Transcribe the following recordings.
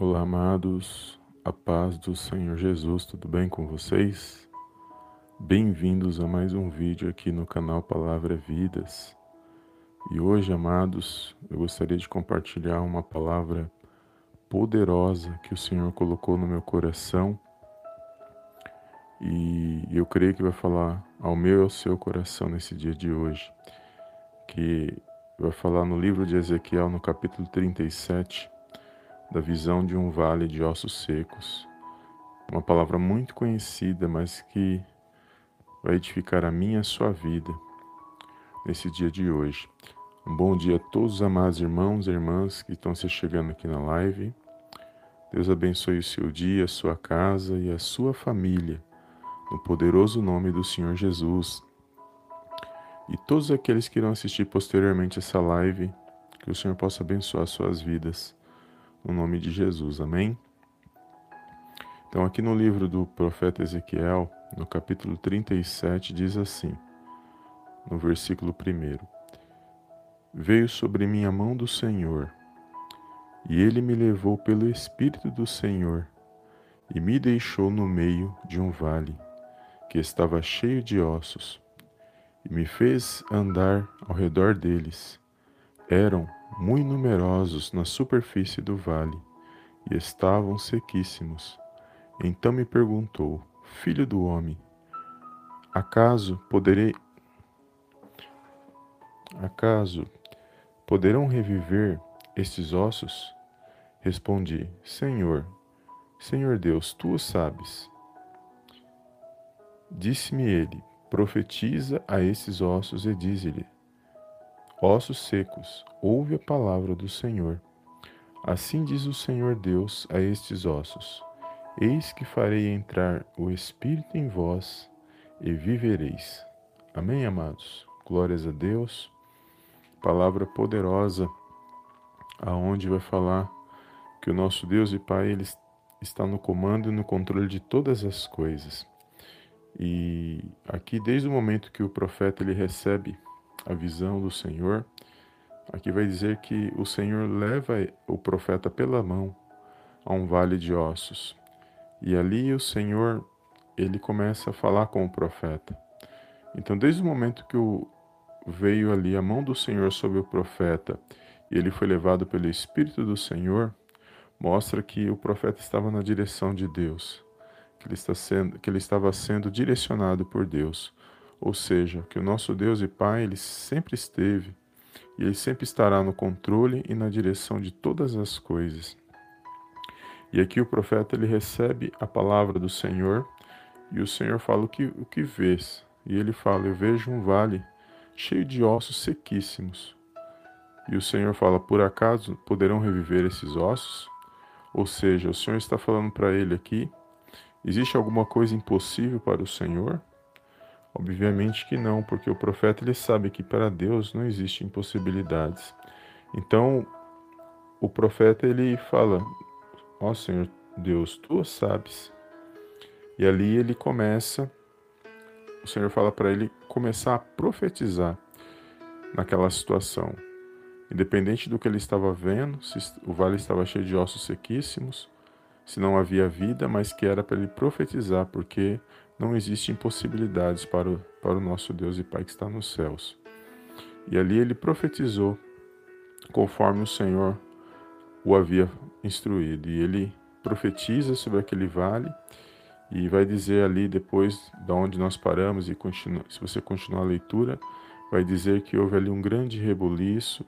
Olá, amados, a paz do Senhor Jesus, tudo bem com vocês? Bem-vindos a mais um vídeo aqui no canal Palavra Vidas. E hoje, amados, eu gostaria de compartilhar uma palavra poderosa que o Senhor colocou no meu coração e eu creio que vai falar ao meu e ao seu coração nesse dia de hoje, que vai falar no livro de Ezequiel, no capítulo 37 da visão de um vale de ossos secos. Uma palavra muito conhecida, mas que vai edificar a minha e a sua vida nesse dia de hoje. Um bom dia a todos os amados irmãos e irmãs que estão se chegando aqui na live. Deus abençoe o seu dia, a sua casa e a sua família, no poderoso nome do Senhor Jesus. E todos aqueles que irão assistir posteriormente essa live, que o Senhor possa abençoar suas vidas no nome de Jesus. Amém? Então, aqui no livro do profeta Ezequiel, no capítulo 37, diz assim, no versículo 1: Veio sobre mim a mão do Senhor, e ele me levou pelo Espírito do Senhor, e me deixou no meio de um vale, que estava cheio de ossos, e me fez andar ao redor deles. Eram muito numerosos na superfície do vale, e estavam sequíssimos. Então me perguntou: Filho do homem, acaso poderei Acaso poderão reviver estes ossos? Respondi: Senhor, Senhor Deus, tu o sabes. Disse-me ele: Profetiza a esses ossos e dize-lhe: Ossos secos, ouve a palavra do Senhor. Assim diz o Senhor Deus a estes ossos: Eis que farei entrar o Espírito em vós e vivereis. Amém, amados? Glórias a Deus. Palavra poderosa, aonde vai falar que o nosso Deus e Pai ele está no comando e no controle de todas as coisas. E aqui, desde o momento que o profeta ele recebe a visão do Senhor, aqui vai dizer que o Senhor leva o profeta pela mão a um vale de ossos. E ali o Senhor, ele começa a falar com o profeta. Então, desde o momento que o, veio ali a mão do Senhor sobre o profeta e ele foi levado pelo Espírito do Senhor, mostra que o profeta estava na direção de Deus, que ele, está sendo, que ele estava sendo direcionado por Deus. Ou seja, que o nosso Deus e Pai, ele sempre esteve e ele sempre estará no controle e na direção de todas as coisas. E aqui o profeta ele recebe a palavra do Senhor e o Senhor fala o que, o que vês. E ele fala: Eu vejo um vale cheio de ossos sequíssimos. E o Senhor fala: Por acaso poderão reviver esses ossos? Ou seja, o Senhor está falando para ele aqui: Existe alguma coisa impossível para o Senhor? Obviamente que não, porque o profeta ele sabe que para Deus não existe impossibilidades. Então, o profeta ele fala: Ó oh, Senhor Deus, tu sabes. E ali ele começa, o Senhor fala para ele começar a profetizar naquela situação. Independente do que ele estava vendo, se o vale estava cheio de ossos sequíssimos, se não havia vida, mas que era para ele profetizar, porque não existem impossibilidades para o, para o nosso Deus e Pai que está nos céus. E ali ele profetizou conforme o Senhor o havia instruído. E ele profetiza sobre aquele vale e vai dizer ali depois da onde nós paramos e continua, se você continuar a leitura, vai dizer que houve ali um grande rebuliço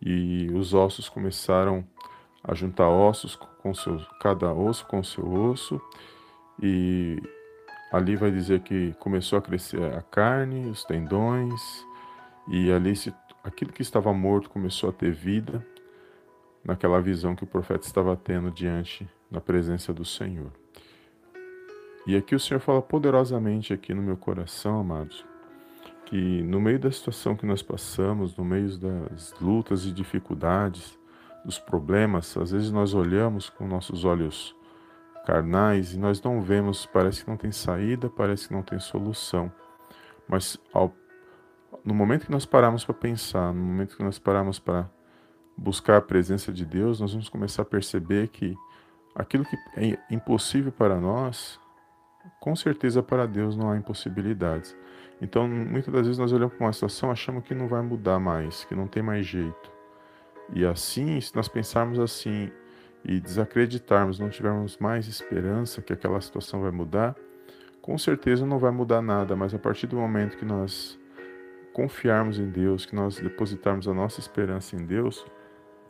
e os ossos começaram a juntar ossos com seu, cada osso com seu osso e Ali vai dizer que começou a crescer a carne, os tendões, e ali se, aquilo que estava morto começou a ter vida, naquela visão que o profeta estava tendo diante da presença do Senhor. E aqui o Senhor fala poderosamente aqui no meu coração, amados, que no meio da situação que nós passamos, no meio das lutas e dificuldades, dos problemas, às vezes nós olhamos com nossos olhos carnais e nós não vemos, parece que não tem saída, parece que não tem solução. Mas ao, no momento que nós paramos para pensar, no momento que nós paramos para buscar a presença de Deus, nós vamos começar a perceber que aquilo que é impossível para nós, com certeza para Deus não há impossibilidades. Então, muitas das vezes nós olhamos para uma situação achamos que não vai mudar mais, que não tem mais jeito. E assim, se nós pensarmos assim e desacreditarmos, não tivermos mais esperança que aquela situação vai mudar, com certeza não vai mudar nada, mas a partir do momento que nós confiarmos em Deus, que nós depositarmos a nossa esperança em Deus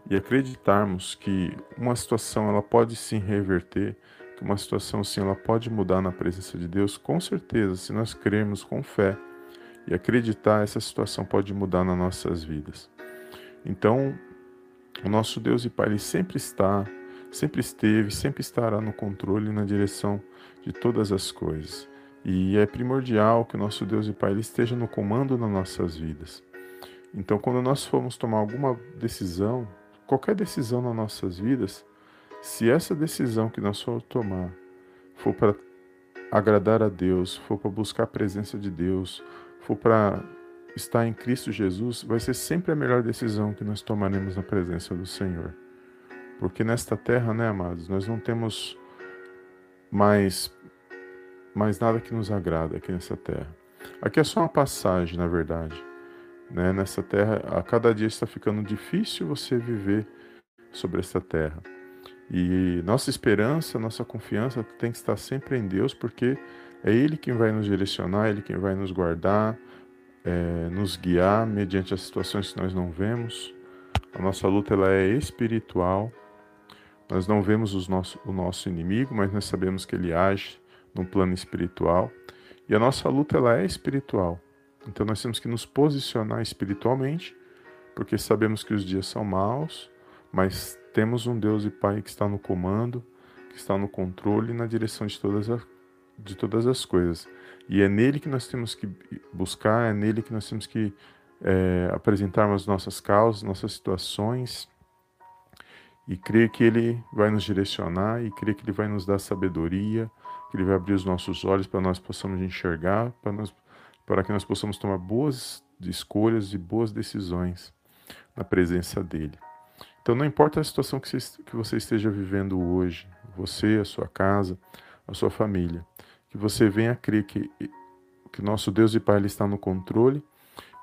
e acreditarmos que uma situação ela pode sim reverter, que uma situação sim ela pode mudar na presença de Deus, com certeza, se nós crermos com fé e acreditar, essa situação pode mudar nas nossas vidas. Então, o nosso Deus e Pai ele sempre está, sempre esteve, sempre estará no controle e na direção de todas as coisas. E é primordial que o nosso Deus e Pai ele esteja no comando nas nossas vidas. Então, quando nós formos tomar alguma decisão, qualquer decisão nas nossas vidas, se essa decisão que nós formos tomar for para agradar a Deus, for para buscar a presença de Deus, for para estar em Cristo Jesus, vai ser sempre a melhor decisão que nós tomaremos na presença do Senhor. Porque nesta terra, né, amados, nós não temos mais mais nada que nos agrada aqui nessa terra. Aqui é só uma passagem, na verdade. Né? Nessa terra, a cada dia está ficando difícil você viver sobre essa terra. E nossa esperança, nossa confiança tem que estar sempre em Deus, porque é Ele quem vai nos direcionar, Ele quem vai nos guardar, é, nos guiar mediante as situações que nós não vemos. A nossa luta ela é espiritual. Nós não vemos nosso, o nosso inimigo, mas nós sabemos que ele age no plano espiritual. E a nossa luta ela é espiritual. Então nós temos que nos posicionar espiritualmente, porque sabemos que os dias são maus, mas temos um Deus e Pai que está no comando, que está no controle e na direção de todas, as, de todas as coisas. E é nele que nós temos que buscar, é nele que nós temos que é, apresentarmos nossas causas, nossas situações, e crer que ele vai nos direcionar, e crer que ele vai nos dar sabedoria, que Ele vai abrir os nossos olhos para nós possamos enxergar, para, nós, para que nós possamos tomar boas escolhas e boas decisões na presença dEle. Então, não importa a situação que você, que você esteja vivendo hoje, você, a sua casa, a sua família, que você venha a crer que, que nosso Deus e Pai ele está no controle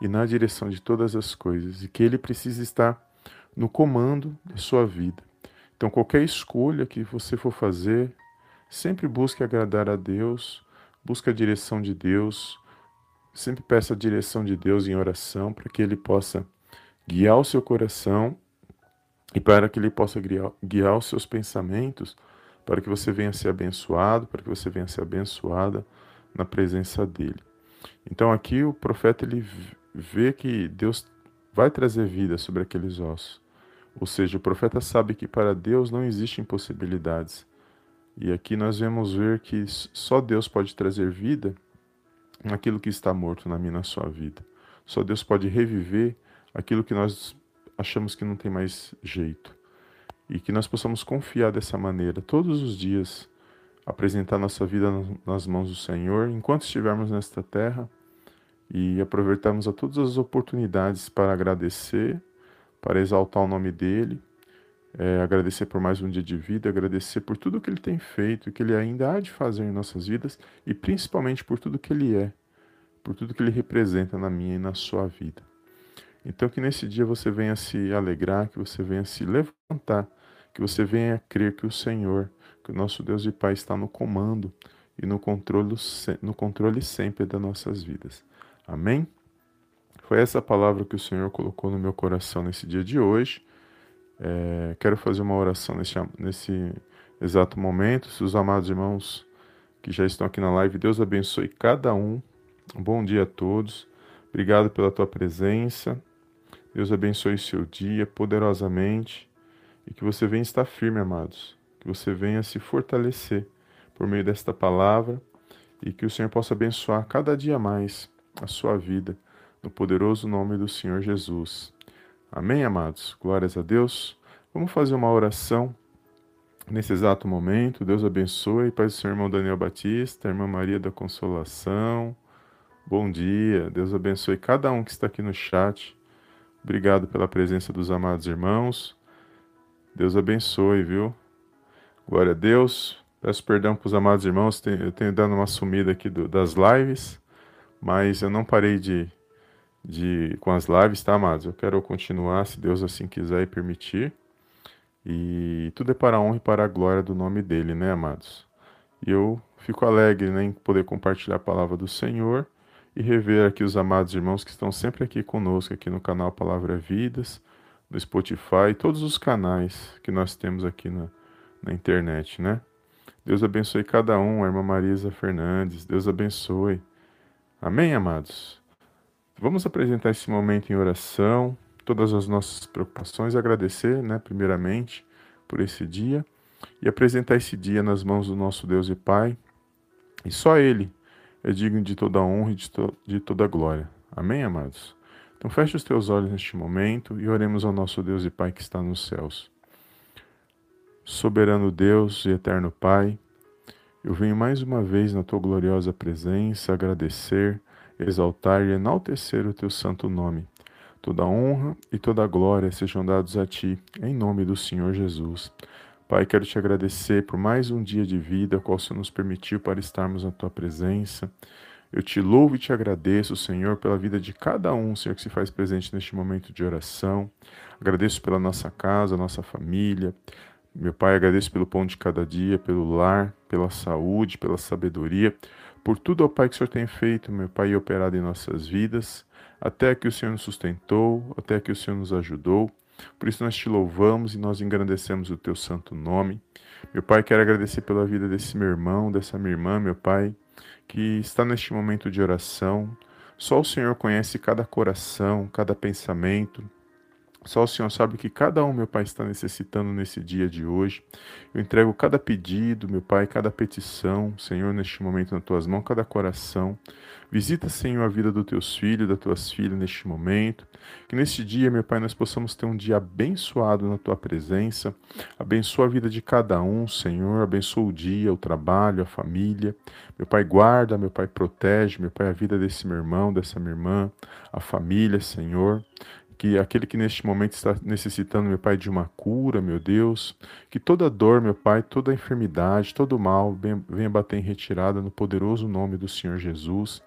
e na direção de todas as coisas e que Ele precisa estar no comando da sua vida. Então, qualquer escolha que você for fazer, Sempre busque agradar a Deus, busque a direção de Deus, sempre peça a direção de Deus em oração para que Ele possa guiar o seu coração e para que Ele possa guiar, guiar os seus pensamentos, para que você venha ser abençoado, para que você venha ser abençoada na presença dEle. Então aqui o profeta ele vê que Deus vai trazer vida sobre aqueles ossos. Ou seja, o profeta sabe que para Deus não existem impossibilidades. E aqui nós vemos ver que só Deus pode trazer vida naquilo que está morto na minha na sua vida. Só Deus pode reviver aquilo que nós achamos que não tem mais jeito. E que nós possamos confiar dessa maneira todos os dias, apresentar nossa vida nas mãos do Senhor enquanto estivermos nesta terra e aproveitarmos a todas as oportunidades para agradecer, para exaltar o nome dele é, agradecer por mais um dia de vida, agradecer por tudo que Ele tem feito, que Ele ainda há de fazer em nossas vidas e principalmente por tudo que Ele é, por tudo que Ele representa na minha e na sua vida. Então, que nesse dia você venha se alegrar, que você venha se levantar, que você venha crer que o Senhor, que o nosso Deus e Pai está no comando e no controle, no controle sempre das nossas vidas. Amém? Foi essa palavra que o Senhor colocou no meu coração nesse dia de hoje. É, quero fazer uma oração nesse, nesse exato momento. Se os amados irmãos que já estão aqui na live, Deus abençoe cada um. Um bom dia a todos. Obrigado pela tua presença. Deus abençoe seu dia poderosamente e que você venha estar firme, amados. Que você venha se fortalecer por meio desta palavra e que o Senhor possa abençoar cada dia mais a sua vida, no poderoso nome do Senhor Jesus. Amém, amados? Glórias a Deus. Vamos fazer uma oração nesse exato momento. Deus abençoe. Pai do Senhor, irmão Daniel Batista, irmã Maria da Consolação. Bom dia. Deus abençoe cada um que está aqui no chat. Obrigado pela presença dos amados irmãos. Deus abençoe, viu? Glória a Deus. Peço perdão para os amados irmãos, eu tenho dado uma sumida aqui do, das lives, mas eu não parei de, de com as lives, tá, amados? Eu quero continuar, se Deus assim quiser e permitir. E tudo é para a honra e para a glória do nome dele, né, amados? E eu fico alegre né, em poder compartilhar a palavra do Senhor e rever aqui os amados irmãos que estão sempre aqui conosco, aqui no canal Palavra Vidas, no Spotify, todos os canais que nós temos aqui na, na internet, né? Deus abençoe cada um, a irmã Marisa Fernandes, Deus abençoe. Amém, amados? Vamos apresentar esse momento em oração, todas as nossas preocupações, agradecer, né, primeiramente, por esse dia e apresentar esse dia nas mãos do nosso Deus e Pai. E só Ele é digno de toda honra e de, to de toda glória. Amém, amados? Então feche os teus olhos neste momento e oremos ao nosso Deus e Pai que está nos céus. Soberano Deus e eterno Pai, eu venho mais uma vez na tua gloriosa presença agradecer, exaltar e enaltecer o teu santo nome. Toda honra e toda glória sejam dados a ti, em nome do Senhor Jesus. Pai, quero te agradecer por mais um dia de vida, qual o Senhor nos permitiu para estarmos na tua presença. Eu te louvo e te agradeço, Senhor, pela vida de cada um, Senhor, que se faz presente neste momento de oração. Agradeço pela nossa casa, nossa família. Meu Pai, agradeço pelo pão de cada dia, pelo lar, pela saúde, pela sabedoria, por tudo, ó Pai, que o Senhor tem feito, meu Pai, e operado em nossas vidas, até que o Senhor nos sustentou, até que o Senhor nos ajudou. Por isso nós te louvamos e nós engrandecemos o teu santo nome. Meu Pai, quero agradecer pela vida desse meu irmão, dessa minha irmã, meu Pai, que está neste momento de oração. Só o Senhor conhece cada coração, cada pensamento, só o Senhor sabe que cada um, meu Pai, está necessitando nesse dia de hoje. Eu entrego cada pedido, meu Pai, cada petição, Senhor, neste momento nas tuas mãos, cada coração. Visita, Senhor, a vida dos teus filhos, das tuas filhas neste momento. Que neste dia, meu Pai, nós possamos ter um dia abençoado na tua presença. Abençoa a vida de cada um, Senhor. Abençoa o dia, o trabalho, a família. Meu Pai, guarda, meu Pai, protege, meu Pai, a vida desse meu irmão, dessa minha irmã, a família, Senhor que aquele que neste momento está necessitando, meu Pai, de uma cura, meu Deus, que toda dor, meu Pai, toda enfermidade, todo mal venha bater em retirada no poderoso nome do Senhor Jesus.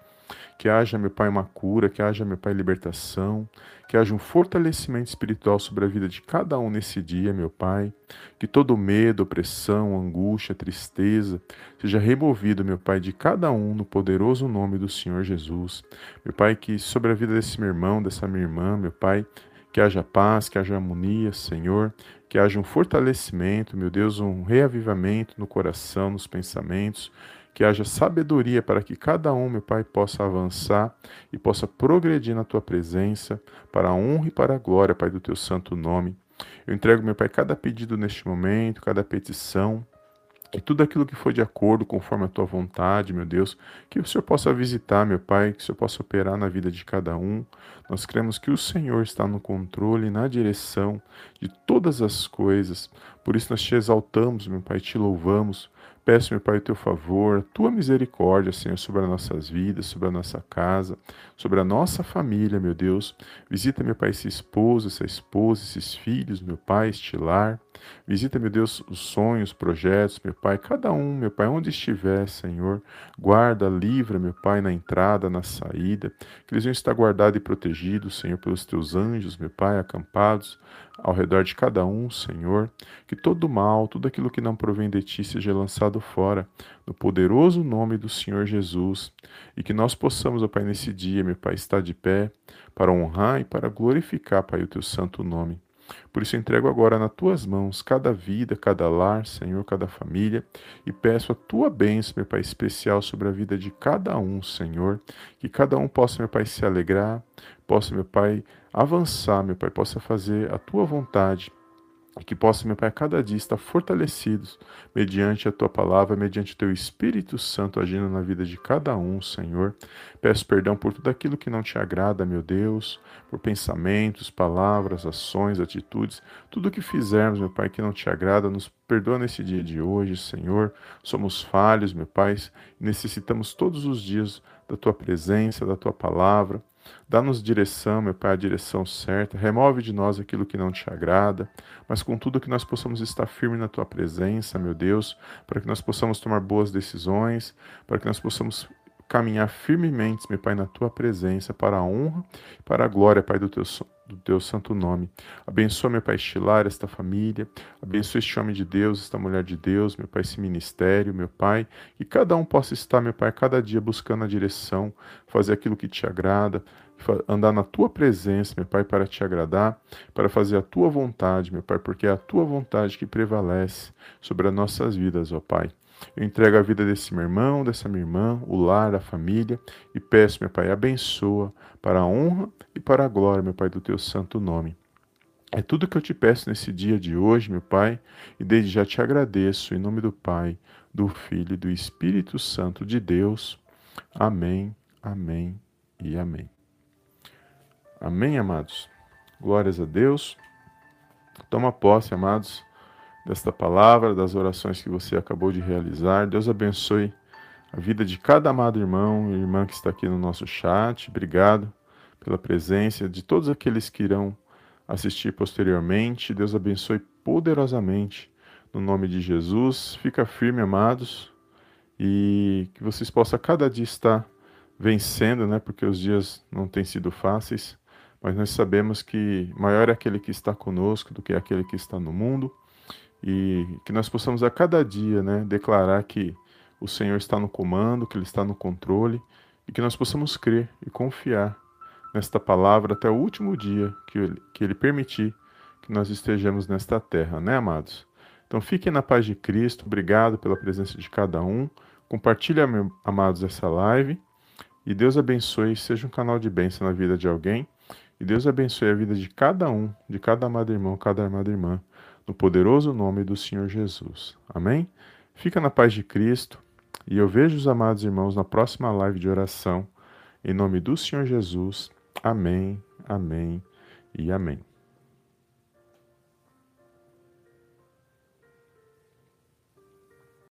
Que haja, meu Pai, uma cura, que haja, meu Pai, libertação, que haja um fortalecimento espiritual sobre a vida de cada um nesse dia, meu Pai. Que todo medo, opressão, angústia, tristeza seja removido, meu Pai, de cada um no poderoso nome do Senhor Jesus. Meu Pai, que sobre a vida desse meu irmão, dessa minha irmã, meu Pai, que haja paz, que haja harmonia, Senhor, que haja um fortalecimento, meu Deus, um reavivamento no coração, nos pensamentos, que haja sabedoria para que cada um, meu Pai, possa avançar e possa progredir na tua presença, para a honra e para a glória, Pai, do teu santo nome. Eu entrego, meu Pai, cada pedido neste momento, cada petição, e tudo aquilo que for de acordo, conforme a tua vontade, meu Deus, que o Senhor possa visitar, meu Pai, que o Senhor possa operar na vida de cada um. Nós cremos que o Senhor está no controle, na direção de todas as coisas. Por isso nós te exaltamos, meu Pai, te louvamos, Peço, meu Pai, o teu favor, a tua misericórdia, Senhor, sobre as nossas vidas, sobre a nossa casa, sobre a nossa família, meu Deus. Visita, meu Pai, esse esposo, essa esposa, esses filhos, meu Pai, este lar. Visita, meu Deus, os sonhos, os projetos, meu Pai, cada um, meu Pai, onde estiver, Senhor. Guarda, livra, meu Pai, na entrada, na saída. Que eles venham estar guardados e protegidos, Senhor, pelos teus anjos, meu Pai, acampados ao redor de cada um, Senhor. Que todo mal, tudo aquilo que não provém de ti seja lançado fora, no poderoso nome do Senhor Jesus. E que nós possamos, ó Pai, nesse dia, meu Pai, estar de pé para honrar e para glorificar, Pai, o teu santo nome. Por isso entrego agora nas tuas mãos cada vida, cada lar, Senhor, cada família, e peço a tua bênção, meu Pai, especial sobre a vida de cada um, Senhor, que cada um possa, meu Pai, se alegrar, possa, meu Pai, avançar, meu Pai, possa fazer a tua vontade e que possa, meu Pai, a cada dia estar fortalecidos mediante a tua palavra, mediante o teu Espírito Santo agindo na vida de cada um, Senhor. Peço perdão por tudo aquilo que não te agrada, meu Deus, por pensamentos, palavras, ações, atitudes, tudo que fizermos, meu Pai, que não te agrada, nos perdoa nesse dia de hoje, Senhor. Somos falhos, meu Pai, necessitamos todos os dias da tua presença, da tua palavra. Dá-nos direção, meu Pai, a direção certa. Remove de nós aquilo que não te agrada, mas contudo que nós possamos estar firmes na tua presença, meu Deus, para que nós possamos tomar boas decisões, para que nós possamos caminhar firmemente, meu Pai, na tua presença, para a honra e para a glória, Pai, do teu, do teu santo nome. Abençoa, meu Pai, estilar esta família, abençoa este homem de Deus, esta mulher de Deus, meu Pai, esse ministério, meu Pai, que cada um possa estar, meu Pai, cada dia buscando a direção, fazer aquilo que te agrada, andar na tua presença, meu Pai, para te agradar, para fazer a tua vontade, meu Pai, porque é a tua vontade que prevalece sobre as nossas vidas, ó Pai. Eu entrego a vida desse meu irmão, dessa minha irmã, o lar, a família, e peço, meu Pai, abençoa para a honra e para a glória, meu Pai, do teu santo nome. É tudo que eu te peço nesse dia de hoje, meu Pai, e desde já te agradeço, em nome do Pai, do Filho e do Espírito Santo de Deus. Amém, amém e amém. Amém, amados? Glórias a Deus. Toma posse, amados, desta palavra, das orações que você acabou de realizar. Deus abençoe a vida de cada amado irmão e irmã que está aqui no nosso chat. Obrigado pela presença de todos aqueles que irão assistir posteriormente. Deus abençoe poderosamente no nome de Jesus. Fica firme, amados, e que vocês possam cada dia estar vencendo, né? Porque os dias não têm sido fáceis mas nós sabemos que maior é aquele que está conosco do que aquele que está no mundo e que nós possamos a cada dia né, declarar que o Senhor está no comando, que Ele está no controle e que nós possamos crer e confiar nesta palavra até o último dia que Ele, que ele permitir que nós estejamos nesta terra, né, amados? Então fiquem na paz de Cristo, obrigado pela presença de cada um. Compartilhe, amados, essa live. E Deus abençoe, seja um canal de bênção na vida de alguém. E Deus abençoe a vida de cada um, de cada amado irmão, cada amada irmã, no poderoso nome do Senhor Jesus. Amém? Fica na paz de Cristo e eu vejo os amados irmãos na próxima live de oração. Em nome do Senhor Jesus. Amém, amém e amém.